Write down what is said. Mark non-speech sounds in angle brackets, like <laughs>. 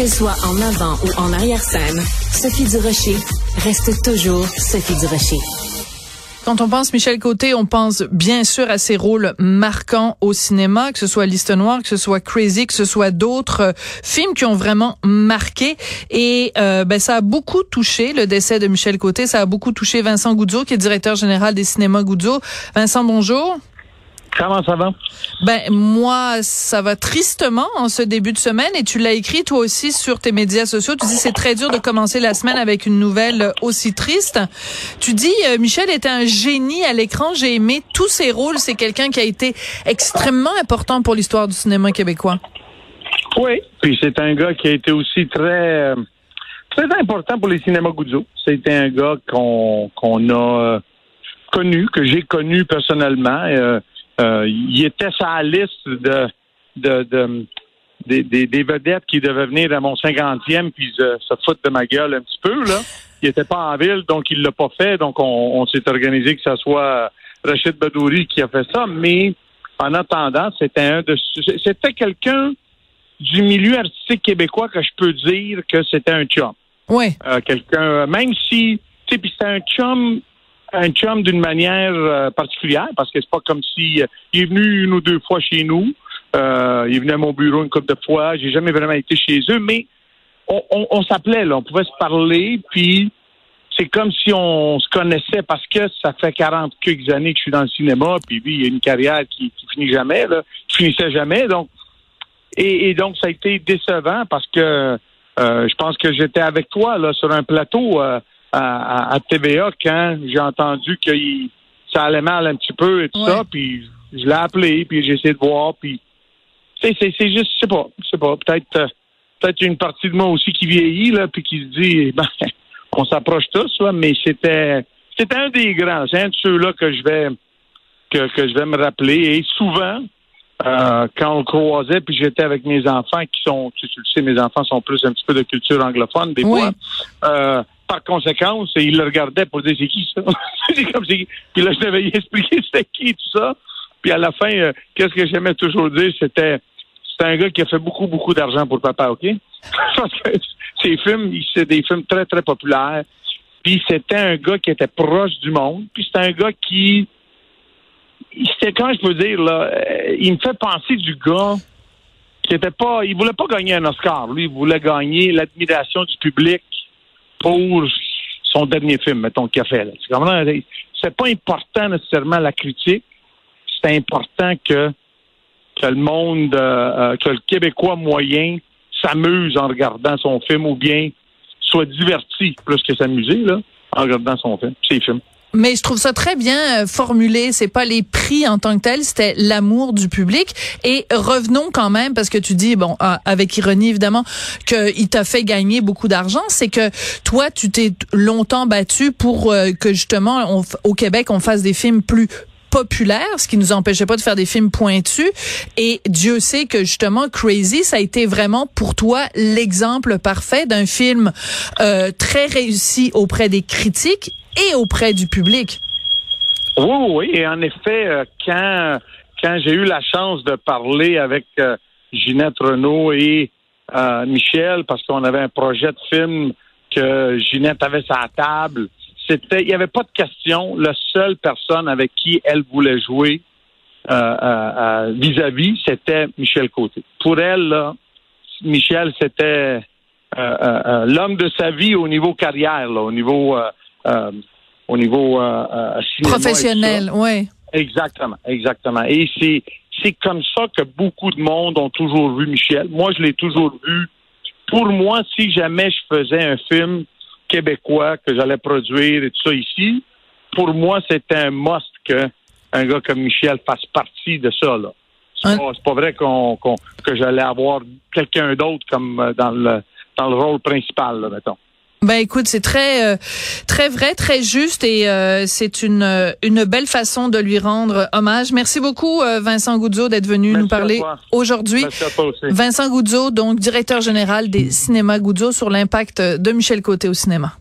Qu'elle soit en avant ou en arrière-scène, Sophie Durocher reste toujours Sophie Durocher. Quand on pense Michel Côté, on pense bien sûr à ses rôles marquants au cinéma, que ce soit Liste Noire, que ce soit Crazy, que ce soit d'autres euh, films qui ont vraiment marqué. Et euh, ben, ça a beaucoup touché le décès de Michel Côté. Ça a beaucoup touché Vincent Goudzo, qui est directeur général des cinémas Goudzo. Vincent, bonjour. Comment ça va? Ben moi, ça va tristement en ce début de semaine et tu l'as écrit toi aussi sur tes médias sociaux. Tu dis c'est très dur de commencer la semaine avec une nouvelle aussi triste. Tu dis euh, Michel était un génie à l'écran. J'ai aimé tous ses rôles. C'est quelqu'un qui a été extrêmement important pour l'histoire du cinéma québécois. Oui. Puis c'est un gars qui a été aussi très euh, très important pour les cinémas Goudzo. C'était un gars qu'on qu'on a euh, connu, que j'ai connu personnellement. Euh, il était sur la liste de, de, des, vedettes qui devaient venir à mon 50e puis se, se foutre de ma gueule un petit peu. Là. Il n'était pas en ville, donc il l'a pas fait. Donc on, s'est organisé que ce soit Rachid Badouri qui a fait ça. Mais en attendant, c'était un de c'était quelqu'un du milieu artistique québécois que je peux dire que c'était un chum. Oui. Euh, quelqu'un, même si, tu sais, puis c'était un chum un chum d'une manière euh, particulière parce que c'est pas comme si euh, il est venu une ou deux fois chez nous. Euh, il est venu à mon bureau une couple de fois. J'ai jamais vraiment été chez eux, mais on, s'appelait là, on pouvait se parler, puis c'est comme si on se connaissait parce que ça fait 40 quelques années que je suis dans le cinéma, puis lui, il a une carrière qui, qui finit jamais, là, qui finissait jamais, donc et, donc ça a été décevant parce que je pense que j'étais avec toi là sur un plateau à, à, TVA quand j'ai entendu que ça allait mal un petit peu et tout ça, puis je l'ai appelé, puis j'ai essayé de voir, puis c'est c'est juste, je sais pas, je sais pas, peut-être euh, peut-être une partie de moi aussi qui vieillit là, puis qui se dit, <laughs> ben, on s'approche tous, là, mais c'était c'était un des grands, c'est un de ceux-là que je vais que, que je vais me rappeler et souvent. Euh, quand on le croisait, puis j'étais avec mes enfants qui sont, tu, le sais, mes enfants sont plus un petit peu de culture anglophone des fois. Euh, par conséquence, il le regardait pour dire c'est qui ça? <laughs> c'est comme Puis là, je devais y expliquer <laughs> c'était qui tout ça. Puis à la fin, euh, qu'est-ce que j'aimais toujours dire, c'était c'est un gars qui a fait beaucoup, beaucoup d'argent pour papa, OK? <laughs> Parce que ses films, c'est des films très, très populaires. Puis c'était un gars qui était proche du monde. Puis c'était un gars qui c'était quand je peux dire là, euh, il me fait penser du gars qui était pas, il voulait pas gagner un Oscar. Lui, il voulait gagner l'admiration du public pour son dernier film, mettons, qu'il a fait. C'est pas important nécessairement la critique. C'est important que, que le monde, euh, euh, que le Québécois moyen s'amuse en regardant son film ou bien soit diverti plus que s'amuser là, en regardant son film, ses films. Mais je trouve ça très bien euh, formulé. C'est pas les prix en tant que tel, c'était l'amour du public. Et revenons quand même, parce que tu dis, bon, ah, avec ironie évidemment, qu'il t'a fait gagner beaucoup d'argent. C'est que toi, tu t'es longtemps battu pour euh, que justement, au Québec, on fasse des films plus populaires, ce qui nous empêchait pas de faire des films pointus. Et Dieu sait que justement Crazy, ça a été vraiment pour toi l'exemple parfait d'un film euh, très réussi auprès des critiques et auprès du public. Oui, oui, et en effet, euh, quand, j'ai eu la chance de parler avec euh, Ginette Renault et Michel, parce qu'on avait un projet de film que Ginette avait sa table, c'était, il n'y avait pas de question. La seule personne avec qui elle voulait jouer vis-à-vis, c'était Michel Côté. Pour elle, là, Michel, c'était l'homme de sa vie au niveau carrière, là, au niveau euh, au niveau euh, euh, professionnel, oui. Exactement, exactement. Et c'est c'est comme ça que beaucoup de monde ont toujours vu Michel. Moi, je l'ai toujours vu. Pour moi, si jamais je faisais un film québécois que j'allais produire et tout ça ici, pour moi, c'était un must que un gars comme Michel fasse partie de ça. Là. C'est, pas, vrai qu'on, que j'allais avoir quelqu'un d'autre comme dans le dans le rôle principal, là, mettons. Ben écoute, c'est très euh, très vrai, très juste et euh, c'est une euh, une belle façon de lui rendre hommage. Merci beaucoup Vincent Goudzo d'être venu nous parler aujourd'hui. Vincent Goudzo, donc directeur général des cinémas Goudzo sur l'impact de Michel Côté au cinéma.